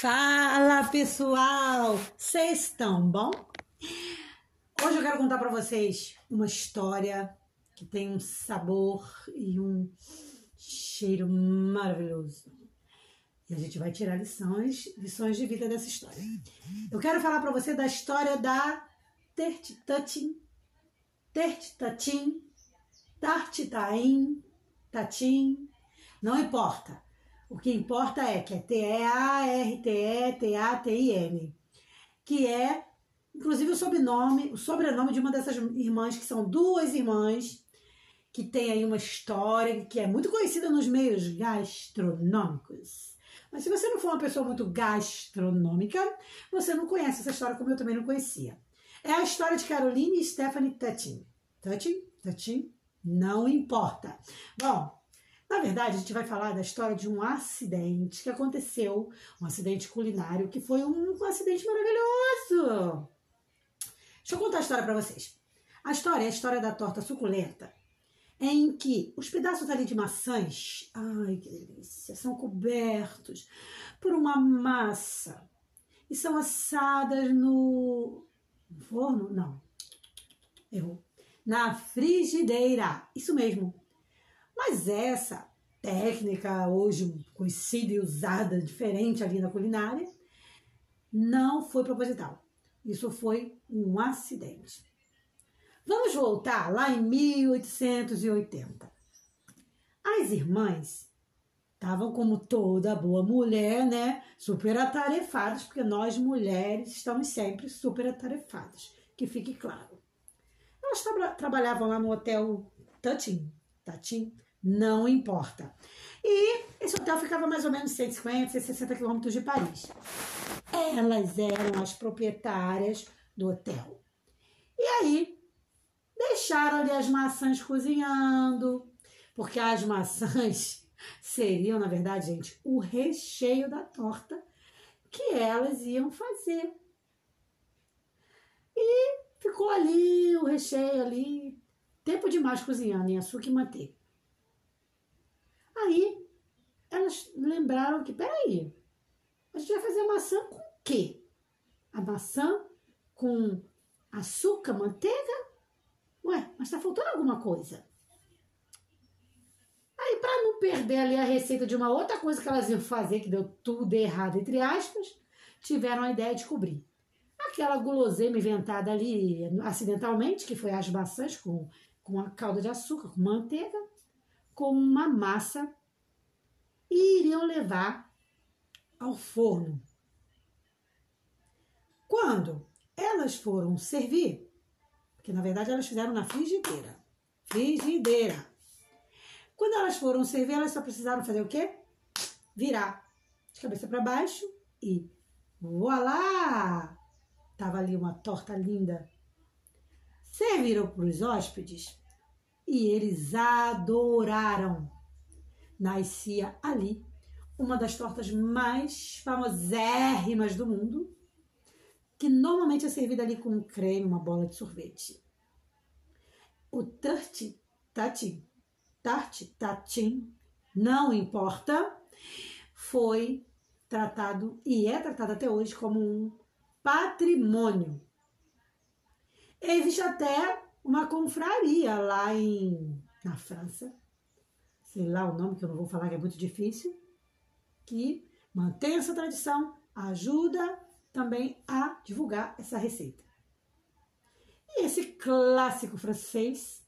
Fala pessoal, vocês estão bom? Hoje eu quero contar para vocês uma história que tem um sabor e um cheiro maravilhoso. E a gente vai tirar lições, lições de vida dessa história. Eu quero falar para você da história da Tertitatim, Tertitatim, Tartitaim, Tatim, não importa. O que importa é que é T-E-A-R-T-E-T-A-T-I-M, que é, inclusive, o sobrenome, o sobrenome de uma dessas irmãs, que são duas irmãs, que tem aí uma história que é muito conhecida nos meios gastronômicos. Mas se você não for uma pessoa muito gastronômica, você não conhece essa história como eu também não conhecia. É a história de Caroline e Stephanie Tuttin. Tuttin? Tuttin? Não importa. Bom, na verdade, a gente vai falar da história de um acidente que aconteceu, um acidente culinário, que foi um, acidente maravilhoso. Deixa eu contar a história para vocês. A história é a história da torta suculenta, em que os pedaços ali de maçãs, ai que delícia, são cobertos por uma massa e são assadas no forno, não, errou, na frigideira, isso mesmo, mas essa técnica, hoje conhecida e usada diferente ali na culinária, não foi proposital. Isso foi um acidente. Vamos voltar lá em 1880. As irmãs estavam, como toda boa mulher, né, super atarefadas, porque nós mulheres estamos sempre super atarefadas, que fique claro. Elas tra trabalhavam lá no hotel Tatim, Tatim, não importa. E esse hotel ficava mais ou menos 150, 160 quilômetros de Paris. Elas eram as proprietárias do hotel. E aí, deixaram ali as maçãs cozinhando, porque as maçãs seriam, na verdade, gente, o recheio da torta que elas iam fazer. E ficou ali o recheio ali, tempo demais cozinhando em açúcar e manteiga. Aí elas lembraram que, peraí, a gente vai fazer maçã com o quê? A maçã com açúcar, manteiga? Ué, mas tá faltando alguma coisa. Aí, para não perder ali a receita de uma outra coisa que elas iam fazer, que deu tudo errado, entre aspas, tiveram a ideia de cobrir. Aquela guloseima inventada ali acidentalmente, que foi as maçãs com, com a calda de açúcar, com manteiga, com uma massa e iriam levar ao forno. Quando elas foram servir, porque na verdade elas fizeram na frigideira. Frigideira. Quando elas foram servir, elas só precisaram fazer o quê? Virar de cabeça para baixo e voilá! Tava ali uma torta linda. Serviram para os hóspedes e eles adoraram. Nascia ali uma das tortas mais famosérrimas do mundo, que normalmente é servida ali com creme, uma bola de sorvete. O tarte, tati, tarte, tatim, não importa, foi tratado e é tratado até hoje como um patrimônio. Existe até uma confraria lá em, na França, sei lá o nome que eu não vou falar que é muito difícil, que mantém essa tradição, ajuda também a divulgar essa receita. E esse clássico francês,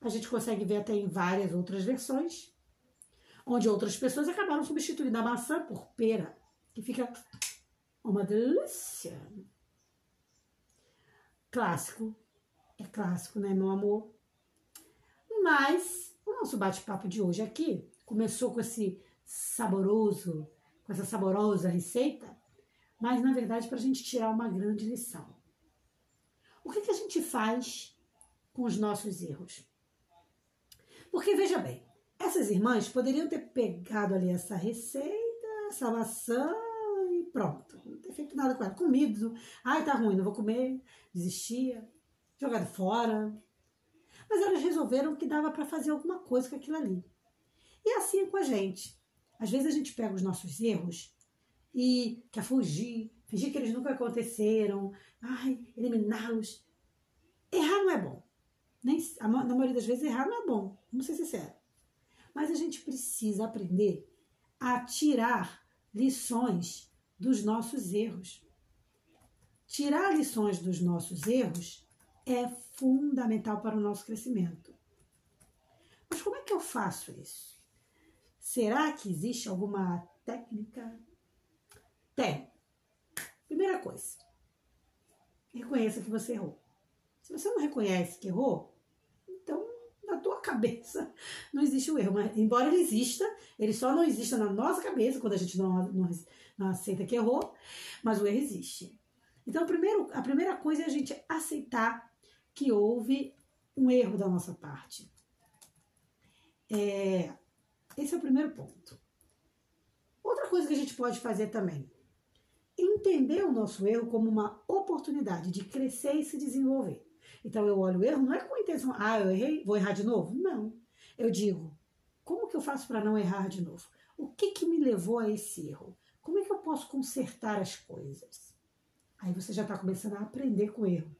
a gente consegue ver até em várias outras versões, onde outras pessoas acabaram substituindo a maçã por pera, que fica uma delícia. Clássico é clássico, né, meu amor? Mas o nosso bate-papo de hoje aqui começou com esse saboroso, com essa saborosa receita, mas na verdade para a gente tirar uma grande lição. O que, que a gente faz com os nossos erros? Porque veja bem, essas irmãs poderiam ter pegado ali essa receita, essa maçã e pronto. Não ter feito nada com ela. Comido. Ai, tá ruim, não vou comer. Desistia jogado fora. Mas elas resolveram que dava para fazer alguma coisa com aquilo ali. E assim é com a gente. Às vezes a gente pega os nossos erros e quer fugir, fingir que eles nunca aconteceram, ai, eliminá-los. Errar não é bom. Nem, na maioria das vezes, errar não é bom, vamos ser sinceros. Mas a gente precisa aprender a tirar lições dos nossos erros. Tirar lições dos nossos erros é fundamental para o nosso crescimento. Mas como é que eu faço isso? Será que existe alguma técnica? Tem. Primeira coisa, reconheça que você errou. Se você não reconhece que errou, então na tua cabeça não existe o erro. Mas, embora ele exista, ele só não existe na nossa cabeça quando a gente não, não, não aceita que errou, mas o erro existe. Então, primeiro, a primeira coisa é a gente aceitar que houve um erro da nossa parte. É, esse é o primeiro ponto. Outra coisa que a gente pode fazer também, entender o nosso erro como uma oportunidade de crescer e se desenvolver. Então eu olho o erro, não é com a intenção, ah, eu errei, vou errar de novo? Não. Eu digo, como que eu faço para não errar de novo? O que que me levou a esse erro? Como é que eu posso consertar as coisas? Aí você já está começando a aprender com o erro.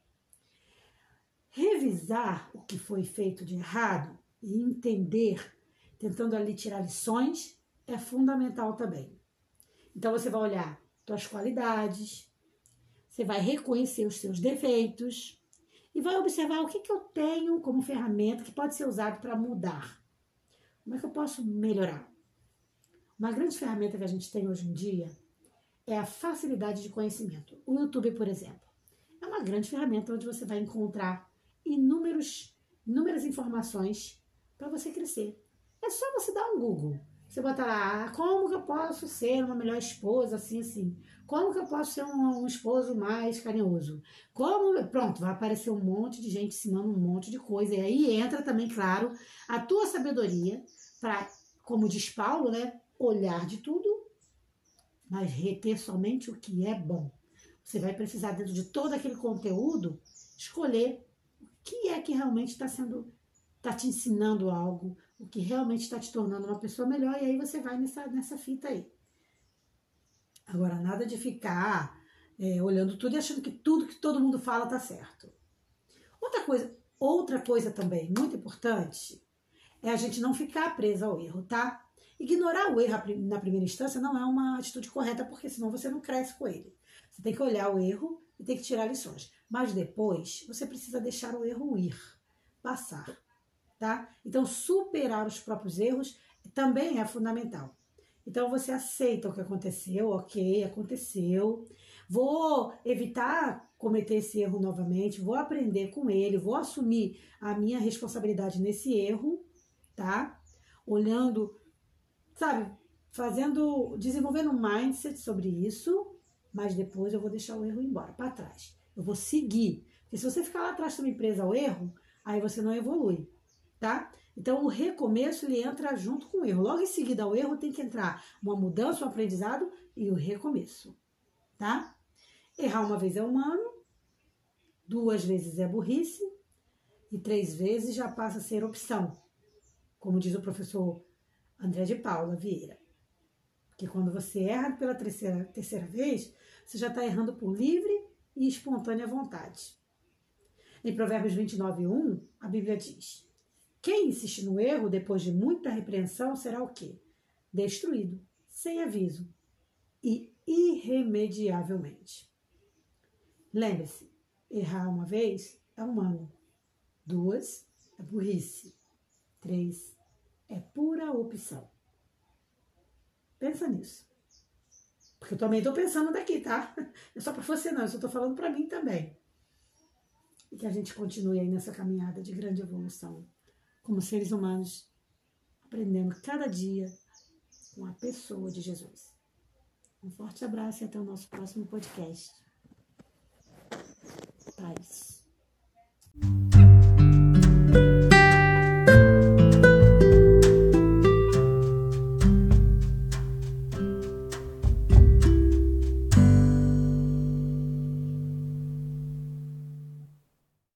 Revisar o que foi feito de errado e entender, tentando ali tirar lições, é fundamental também. Então você vai olhar suas qualidades, você vai reconhecer os seus defeitos e vai observar o que, que eu tenho como ferramenta que pode ser usado para mudar. Como é que eu posso melhorar? Uma grande ferramenta que a gente tem hoje em dia é a facilidade de conhecimento. O YouTube, por exemplo, é uma grande ferramenta onde você vai encontrar inúmeros, inúmeras informações para você crescer. É só você dar um Google. Você bota lá, ah, como que eu posso ser uma melhor esposa, assim, assim. Como que eu posso ser um, um, esposo mais carinhoso? Como, pronto, vai aparecer um monte de gente ensinando um monte de coisa. E aí entra também, claro, a tua sabedoria para, como diz Paulo, né, olhar de tudo, mas reter somente o que é bom. Você vai precisar, dentro de todo aquele conteúdo, escolher que é que realmente está sendo, está te ensinando algo, o que realmente está te tornando uma pessoa melhor, e aí você vai nessa, nessa fita aí. Agora, nada de ficar é, olhando tudo e achando que tudo que todo mundo fala está certo. Outra coisa, outra coisa também muito importante é a gente não ficar presa ao erro, tá? Ignorar o erro na primeira instância não é uma atitude correta, porque senão você não cresce com ele. Você tem que olhar o erro e tem que tirar lições. Mas depois, você precisa deixar o erro ir, passar, tá? Então, superar os próprios erros também é fundamental. Então, você aceita o que aconteceu, ok, aconteceu. Vou evitar cometer esse erro novamente, vou aprender com ele, vou assumir a minha responsabilidade nesse erro, tá? Olhando sabe, fazendo, desenvolvendo um mindset sobre isso, mas depois eu vou deixar o erro embora, para trás. Eu vou seguir. Porque se você ficar lá atrás também presa ao erro, aí você não evolui, tá? Então o recomeço ele entra junto com o erro. Logo em seguida ao erro tem que entrar uma mudança, um aprendizado e o recomeço, tá? Errar uma vez é humano, duas vezes é burrice e três vezes já passa a ser opção. Como diz o professor André de Paula Vieira. Porque quando você erra pela terceira, terceira vez, você já está errando por livre e espontânea vontade. Em Provérbios 29, 1, a Bíblia diz: Quem insiste no erro depois de muita repreensão será o quê? Destruído, sem aviso e irremediavelmente. Lembre-se: errar uma vez é humano, duas é burrice, três é pura opção. Pensa nisso. Porque eu também estou pensando daqui, tá? É só para você não, eu só estou falando para mim também. E que a gente continue aí nessa caminhada de grande evolução, como seres humanos, aprendendo cada dia com a pessoa de Jesus. Um forte abraço e até o nosso próximo podcast. Paz.